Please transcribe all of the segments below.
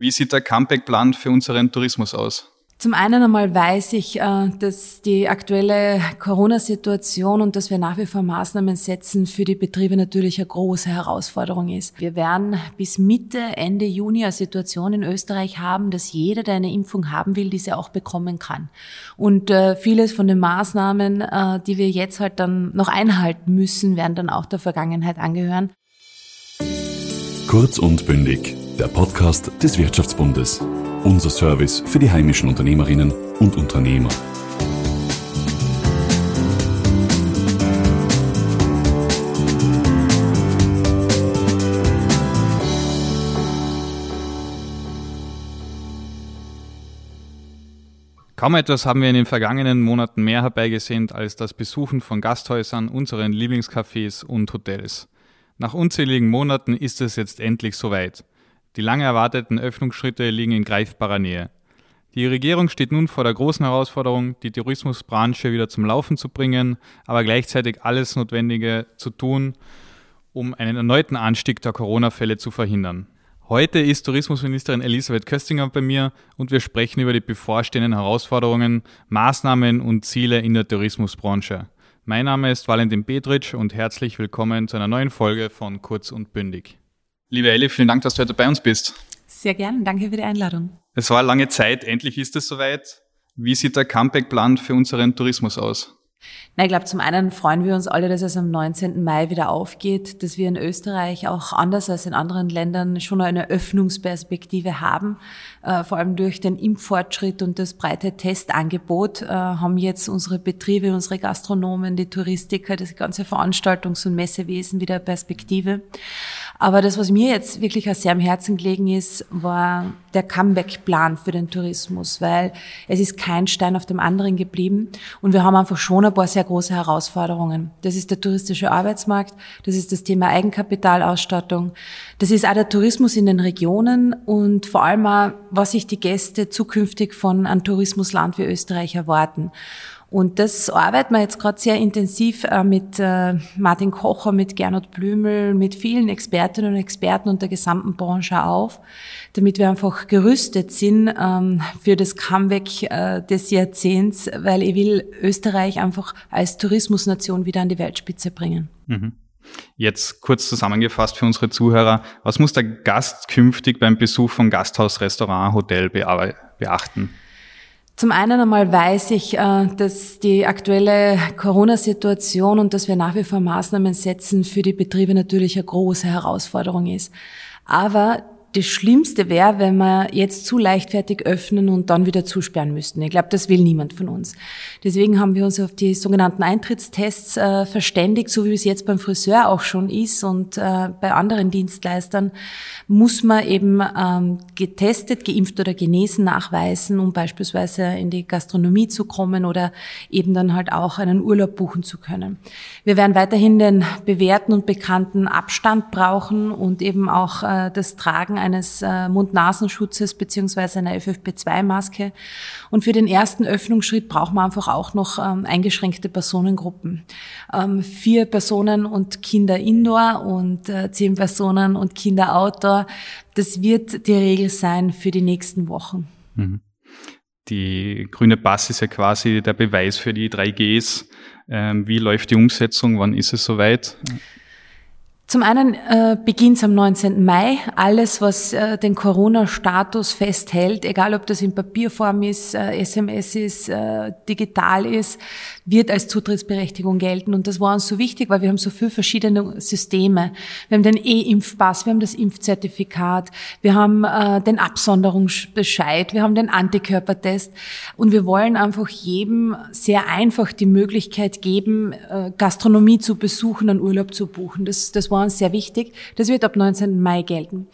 Wie sieht der Comeback-Plan für unseren Tourismus aus? Zum einen einmal weiß ich, äh, dass die aktuelle Corona-Situation und dass wir nach wie vor Maßnahmen setzen für die Betriebe natürlich eine große Herausforderung ist. Wir werden bis Mitte, Ende Juni eine Situation in Österreich haben, dass jeder, der eine Impfung haben will, diese auch bekommen kann. Und äh, vieles von den Maßnahmen, äh, die wir jetzt halt dann noch einhalten müssen, werden dann auch der Vergangenheit angehören. Kurz und bündig, der Podcast des Wirtschaftsbundes. Unser Service für die heimischen Unternehmerinnen und Unternehmer. Kaum etwas haben wir in den vergangenen Monaten mehr herbeigesehnt als das Besuchen von Gasthäusern, unseren Lieblingscafés und Hotels. Nach unzähligen Monaten ist es jetzt endlich soweit. Die lange erwarteten Öffnungsschritte liegen in greifbarer Nähe. Die Regierung steht nun vor der großen Herausforderung, die Tourismusbranche wieder zum Laufen zu bringen, aber gleichzeitig alles Notwendige zu tun, um einen erneuten Anstieg der Corona-Fälle zu verhindern. Heute ist Tourismusministerin Elisabeth Köstinger bei mir und wir sprechen über die bevorstehenden Herausforderungen, Maßnahmen und Ziele in der Tourismusbranche. Mein Name ist Valentin Petritsch und herzlich willkommen zu einer neuen Folge von Kurz und Bündig. Liebe Elli, vielen Dank, dass du heute bei uns bist. Sehr gern, danke für die Einladung. Es war lange Zeit, endlich ist es soweit. Wie sieht der Comeback-Plan für unseren Tourismus aus? Na, ich glaube, zum einen freuen wir uns alle, dass es am 19. Mai wieder aufgeht, dass wir in Österreich auch anders als in anderen Ländern schon eine Öffnungsperspektive haben. Äh, vor allem durch den Impffortschritt und das breite Testangebot äh, haben jetzt unsere Betriebe, unsere Gastronomen, die Touristiker, das ganze Veranstaltungs- und Messewesen wieder Perspektive. Aber das, was mir jetzt wirklich auch sehr am Herzen gelegen ist, war der Comeback-Plan für den Tourismus, weil es ist kein Stein auf dem anderen geblieben und wir haben einfach schon ein paar sehr große Herausforderungen. Das ist der touristische Arbeitsmarkt, das ist das Thema Eigenkapitalausstattung, das ist auch der Tourismus in den Regionen und vor allem auch, was sich die Gäste zukünftig von einem Tourismusland wie Österreich erwarten. Und das arbeiten wir jetzt gerade sehr intensiv äh, mit äh, Martin Kocher, mit Gernot Blümel, mit vielen Expertinnen und Experten und der gesamten Branche auf, damit wir einfach gerüstet sind ähm, für das Comeback äh, des Jahrzehnts, weil ich will Österreich einfach als Tourismusnation wieder an die Weltspitze bringen. Mhm. Jetzt kurz zusammengefasst für unsere Zuhörer. Was muss der Gast künftig beim Besuch von Gasthaus, Restaurant, Hotel beachten? Zum einen einmal weiß ich, äh, dass die aktuelle Corona-Situation und dass wir nach wie vor Maßnahmen setzen für die Betriebe natürlich eine große Herausforderung ist. Aber das Schlimmste wäre, wenn wir jetzt zu leichtfertig öffnen und dann wieder zusperren müssten. Ich glaube, das will niemand von uns. Deswegen haben wir uns auf die sogenannten Eintrittstests äh, verständigt, so wie es jetzt beim Friseur auch schon ist und äh, bei anderen Dienstleistern muss man eben ähm, getestet, geimpft oder genesen nachweisen, um beispielsweise in die Gastronomie zu kommen oder eben dann halt auch einen Urlaub buchen zu können. Wir werden weiterhin den bewährten und bekannten Abstand brauchen und eben auch äh, das Tragen eines äh, Mund-Nasenschutzes beziehungsweise einer FFP2-Maske. Und für den ersten Öffnungsschritt braucht man einfach auch noch ähm, eingeschränkte Personengruppen. Ähm, vier Personen und Kinder indoor und äh, zehn Personen und Kinder outdoor. Das wird die Regel sein für die nächsten Wochen. Mhm. Die grüne Pass ist ja quasi der Beweis für die 3Gs. Ähm, wie läuft die Umsetzung? Wann ist es soweit? Zum einen äh, beginnt es am 19. Mai. Alles, was äh, den Corona-Status festhält, egal ob das in Papierform ist, äh, SMS ist, äh, digital ist, wird als Zutrittsberechtigung gelten. Und das war uns so wichtig, weil wir haben so viele verschiedene Systeme. Wir haben den E-Impfpass, wir haben das Impfzertifikat, wir haben äh, den Absonderungsbescheid, wir haben den Antikörpertest. Und wir wollen einfach jedem sehr einfach die Möglichkeit geben, äh, Gastronomie zu besuchen, einen Urlaub zu buchen. Das, das war uns sehr wichtig. Das wird ab 19. Mai gelten.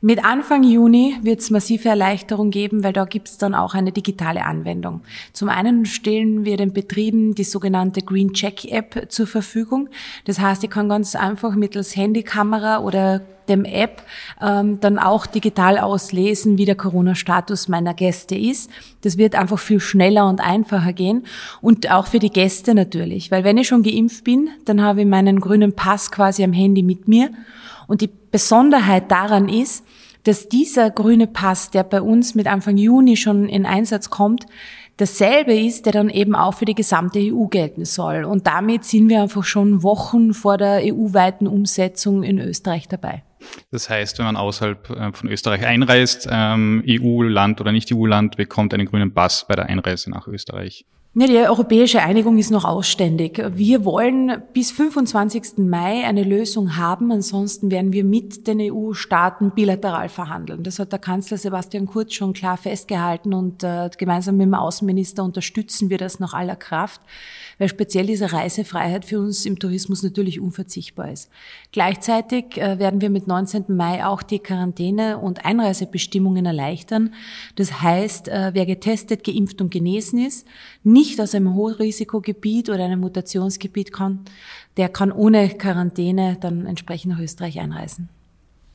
Mit Anfang Juni wird es massive Erleichterung geben, weil da gibt es dann auch eine digitale Anwendung. Zum einen stellen wir den Betrieben die sogenannte Green Check App zur Verfügung. Das heißt, ich kann ganz einfach mittels Handykamera oder dem App ähm, dann auch digital auslesen, wie der Corona-Status meiner Gäste ist. Das wird einfach viel schneller und einfacher gehen und auch für die Gäste natürlich, weil wenn ich schon geimpft bin, dann habe ich meinen grünen Pass quasi am Handy mit mir und die Besonderheit daran ist, dass dieser grüne Pass, der bei uns mit Anfang Juni schon in Einsatz kommt, dasselbe ist, der dann eben auch für die gesamte EU gelten soll. Und damit sind wir einfach schon Wochen vor der EU-weiten Umsetzung in Österreich dabei. Das heißt, wenn man außerhalb äh, von Österreich einreist, ähm, EU-Land oder nicht EU-Land, bekommt einen grünen Pass bei der Einreise nach Österreich. Ja, die europäische Einigung ist noch ausständig. Wir wollen bis 25. Mai eine Lösung haben. Ansonsten werden wir mit den EU-Staaten bilateral verhandeln. Das hat der Kanzler Sebastian Kurz schon klar festgehalten und äh, gemeinsam mit dem Außenminister unterstützen wir das nach aller Kraft weil speziell diese Reisefreiheit für uns im Tourismus natürlich unverzichtbar ist. Gleichzeitig äh, werden wir mit 19. Mai auch die Quarantäne- und Einreisebestimmungen erleichtern. Das heißt, äh, wer getestet, geimpft und genesen ist, nicht aus einem Hochrisikogebiet oder einem Mutationsgebiet kann, der kann ohne Quarantäne dann entsprechend nach Österreich einreisen.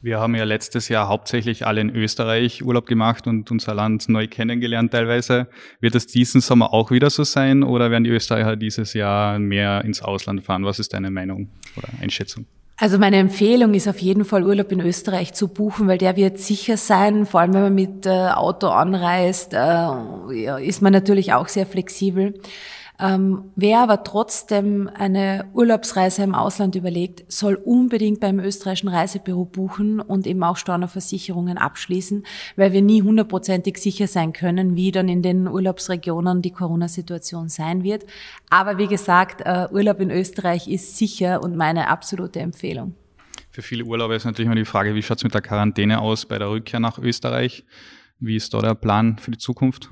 Wir haben ja letztes Jahr hauptsächlich alle in Österreich Urlaub gemacht und unser Land neu kennengelernt teilweise. Wird es diesen Sommer auch wieder so sein oder werden die Österreicher dieses Jahr mehr ins Ausland fahren? Was ist deine Meinung oder Einschätzung? Also meine Empfehlung ist auf jeden Fall Urlaub in Österreich zu buchen, weil der wird sicher sein. Vor allem wenn man mit äh, Auto anreist, äh, ist man natürlich auch sehr flexibel. Ähm, wer aber trotzdem eine Urlaubsreise im Ausland überlegt, soll unbedingt beim österreichischen Reisebüro buchen und eben auch Stornoversicherungen abschließen, weil wir nie hundertprozentig sicher sein können, wie dann in den Urlaubsregionen die Corona-Situation sein wird. Aber wie gesagt, äh, Urlaub in Österreich ist sicher und meine absolute Empfehlung. Für viele Urlauber ist natürlich immer die Frage, wie schaut es mit der Quarantäne aus bei der Rückkehr nach Österreich? Wie ist da der Plan für die Zukunft?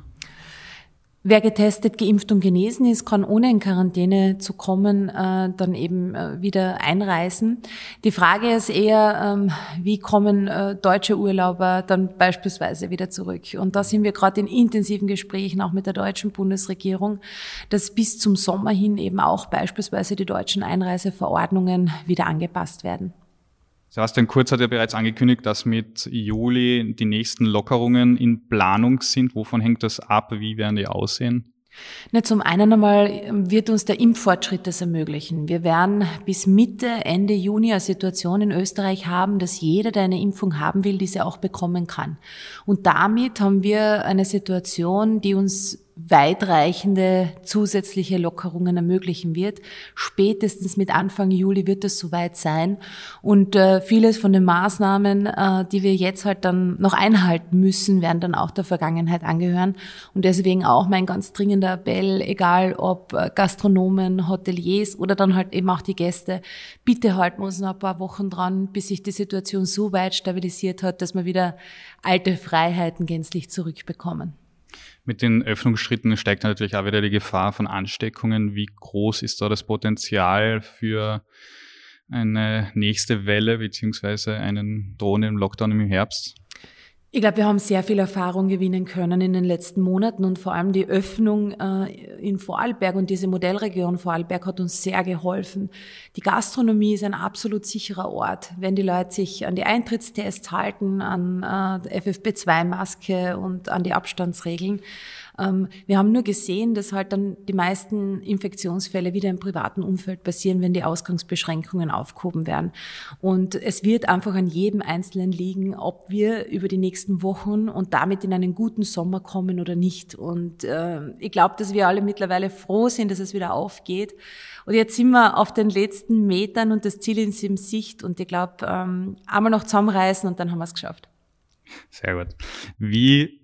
Wer getestet, geimpft und genesen ist, kann ohne in Quarantäne zu kommen, äh, dann eben äh, wieder einreisen. Die Frage ist eher, ähm, wie kommen äh, deutsche Urlauber dann beispielsweise wieder zurück? Und da sind wir gerade in intensiven Gesprächen auch mit der deutschen Bundesregierung, dass bis zum Sommer hin eben auch beispielsweise die deutschen Einreiseverordnungen wieder angepasst werden. Sebastian Kurz hat ja bereits angekündigt, dass mit Juli die nächsten Lockerungen in Planung sind. Wovon hängt das ab? Wie werden die aussehen? Na, zum einen einmal wird uns der Impffortschritt das ermöglichen. Wir werden bis Mitte, Ende Juni eine Situation in Österreich haben, dass jeder, der eine Impfung haben will, diese auch bekommen kann. Und damit haben wir eine Situation, die uns weitreichende zusätzliche Lockerungen ermöglichen wird. Spätestens mit Anfang Juli wird es soweit sein. Und äh, vieles von den Maßnahmen, äh, die wir jetzt halt dann noch einhalten müssen, werden dann auch der Vergangenheit angehören. Und deswegen auch mein ganz dringender Appell, egal ob äh, Gastronomen, Hoteliers oder dann halt eben auch die Gäste, bitte halten wir uns noch ein paar Wochen dran, bis sich die Situation so weit stabilisiert hat, dass wir wieder alte Freiheiten gänzlich zurückbekommen. Mit den Öffnungsschritten steigt natürlich auch wieder die Gefahr von Ansteckungen. Wie groß ist da das Potenzial für eine nächste Welle beziehungsweise einen drohenden Lockdown im Herbst? Ich glaube, wir haben sehr viel Erfahrung gewinnen können in den letzten Monaten und vor allem die Öffnung äh, in Vorarlberg und diese Modellregion Vorarlberg hat uns sehr geholfen. Die Gastronomie ist ein absolut sicherer Ort. Wenn die Leute sich an die Eintrittstests halten, an äh, FFP2-Maske und an die Abstandsregeln, wir haben nur gesehen, dass halt dann die meisten Infektionsfälle wieder im privaten Umfeld passieren, wenn die Ausgangsbeschränkungen aufgehoben werden. Und es wird einfach an jedem Einzelnen liegen, ob wir über die nächsten Wochen und damit in einen guten Sommer kommen oder nicht. Und äh, ich glaube, dass wir alle mittlerweile froh sind, dass es wieder aufgeht. Und jetzt sind wir auf den letzten Metern und das Ziel ist in Sicht. Und ich glaube, ähm, einmal noch zusammenreißen und dann haben wir es geschafft. Sehr gut. Wie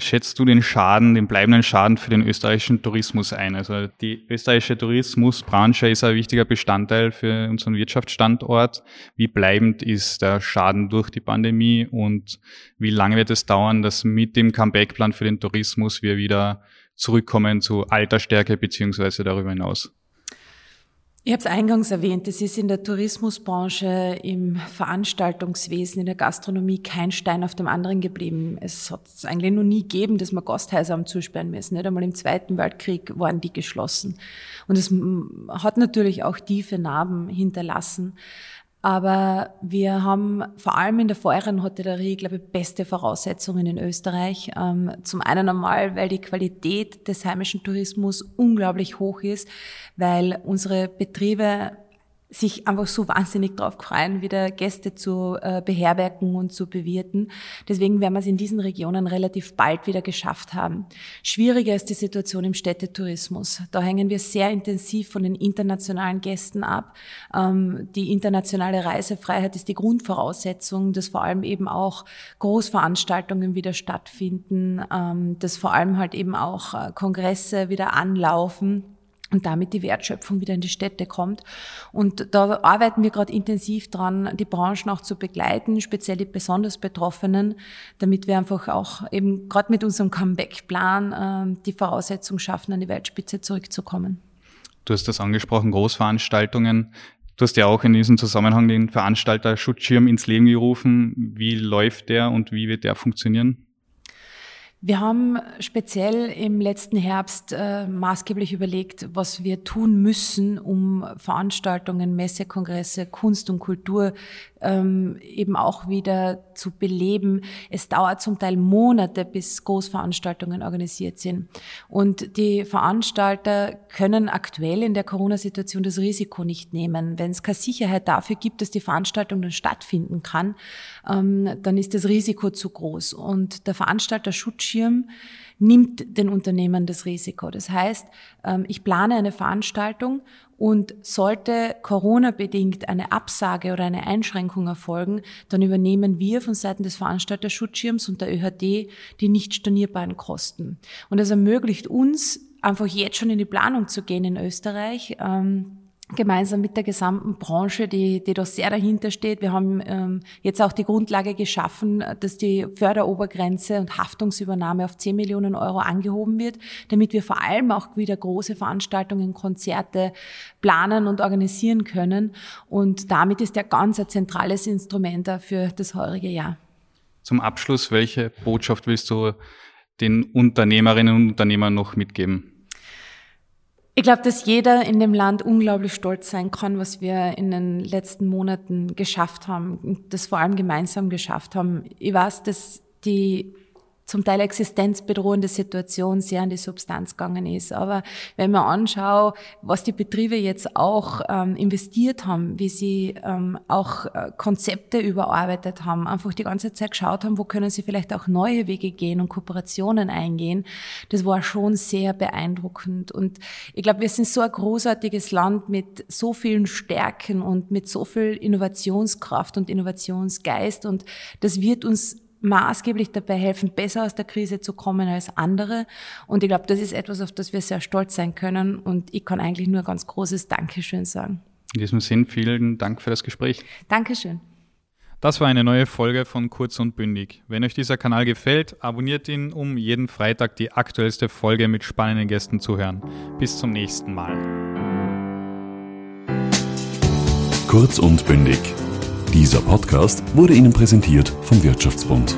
schätzt du den Schaden, den bleibenden Schaden für den österreichischen Tourismus ein? Also die österreichische Tourismusbranche ist ein wichtiger Bestandteil für unseren Wirtschaftsstandort. Wie bleibend ist der Schaden durch die Pandemie und wie lange wird es dauern, dass mit dem Comeback-Plan für den Tourismus wir wieder zurückkommen zu alter Stärke beziehungsweise darüber hinaus? Ich habe es eingangs erwähnt, es ist in der Tourismusbranche, im Veranstaltungswesen, in der Gastronomie kein Stein auf dem anderen geblieben. Es hat es eigentlich noch nie gegeben, dass man Gasthäuser am zusperren müssen. Nicht einmal im Zweiten Weltkrieg waren die geschlossen. Und es hat natürlich auch tiefe Narben hinterlassen. Aber wir haben vor allem in der Feuerwehrhotellerie, glaube ich, beste Voraussetzungen in Österreich. Ähm, zum einen einmal, weil die Qualität des heimischen Tourismus unglaublich hoch ist, weil unsere Betriebe sich einfach so wahnsinnig drauf freuen, wieder Gäste zu äh, beherbergen und zu bewirten. Deswegen werden wir es in diesen Regionen relativ bald wieder geschafft haben. Schwieriger ist die Situation im Städtetourismus. Da hängen wir sehr intensiv von den internationalen Gästen ab. Ähm, die internationale Reisefreiheit ist die Grundvoraussetzung, dass vor allem eben auch Großveranstaltungen wieder stattfinden, ähm, dass vor allem halt eben auch äh, Kongresse wieder anlaufen und damit die Wertschöpfung wieder in die Städte kommt. Und da arbeiten wir gerade intensiv dran, die Branchen auch zu begleiten, speziell die besonders Betroffenen, damit wir einfach auch eben gerade mit unserem Comeback-Plan äh, die Voraussetzung schaffen, an die Weltspitze zurückzukommen. Du hast das angesprochen, Großveranstaltungen. Du hast ja auch in diesem Zusammenhang den Veranstalter Schutzschirm ins Leben gerufen. Wie läuft der und wie wird der funktionieren? Wir haben speziell im letzten Herbst äh, maßgeblich überlegt, was wir tun müssen, um Veranstaltungen, Messekongresse, Kunst und Kultur ähm, eben auch wieder zu beleben. Es dauert zum Teil Monate, bis Großveranstaltungen organisiert sind. Und die Veranstalter können aktuell in der Corona-Situation das Risiko nicht nehmen. Wenn es keine Sicherheit dafür gibt, dass die Veranstaltung dann stattfinden kann, ähm, dann ist das Risiko zu groß. Und der Veranstalter Schutzschirm nimmt den Unternehmen das Risiko. Das heißt, ähm, ich plane eine Veranstaltung und sollte Corona-bedingt eine Absage oder eine Einschränkung erfolgen, dann übernehmen wir von Seiten des Veranstalterschutzschirms und der ÖHD die nicht stornierbaren Kosten. Und das ermöglicht uns, einfach jetzt schon in die Planung zu gehen in Österreich. Ähm, gemeinsam mit der gesamten Branche, die, die da sehr dahinter steht. Wir haben ähm, jetzt auch die Grundlage geschaffen, dass die Förderobergrenze und Haftungsübernahme auf 10 Millionen Euro angehoben wird, damit wir vor allem auch wieder große Veranstaltungen, Konzerte planen und organisieren können. Und damit ist der ganz ein zentrales Instrument für das heurige Jahr. Zum Abschluss, welche Botschaft willst du den Unternehmerinnen und Unternehmern noch mitgeben? Ich glaube, dass jeder in dem Land unglaublich stolz sein kann, was wir in den letzten Monaten geschafft haben und das vor allem gemeinsam geschafft haben. Ich weiß, dass die zum Teil existenzbedrohende Situation sehr an die Substanz gegangen ist. Aber wenn man anschaut, was die Betriebe jetzt auch ähm, investiert haben, wie sie ähm, auch äh, Konzepte überarbeitet haben, einfach die ganze Zeit geschaut haben, wo können sie vielleicht auch neue Wege gehen und Kooperationen eingehen, das war schon sehr beeindruckend. Und ich glaube, wir sind so ein großartiges Land mit so vielen Stärken und mit so viel Innovationskraft und Innovationsgeist und das wird uns maßgeblich dabei helfen, besser aus der Krise zu kommen als andere. Und ich glaube, das ist etwas, auf das wir sehr stolz sein können. Und ich kann eigentlich nur ein ganz großes Dankeschön sagen. In diesem Sinn, vielen Dank für das Gespräch. Dankeschön. Das war eine neue Folge von Kurz und Bündig. Wenn euch dieser Kanal gefällt, abonniert ihn, um jeden Freitag die aktuellste Folge mit spannenden Gästen zu hören. Bis zum nächsten Mal. Kurz und Bündig dieser Podcast wurde Ihnen präsentiert vom Wirtschaftsbund.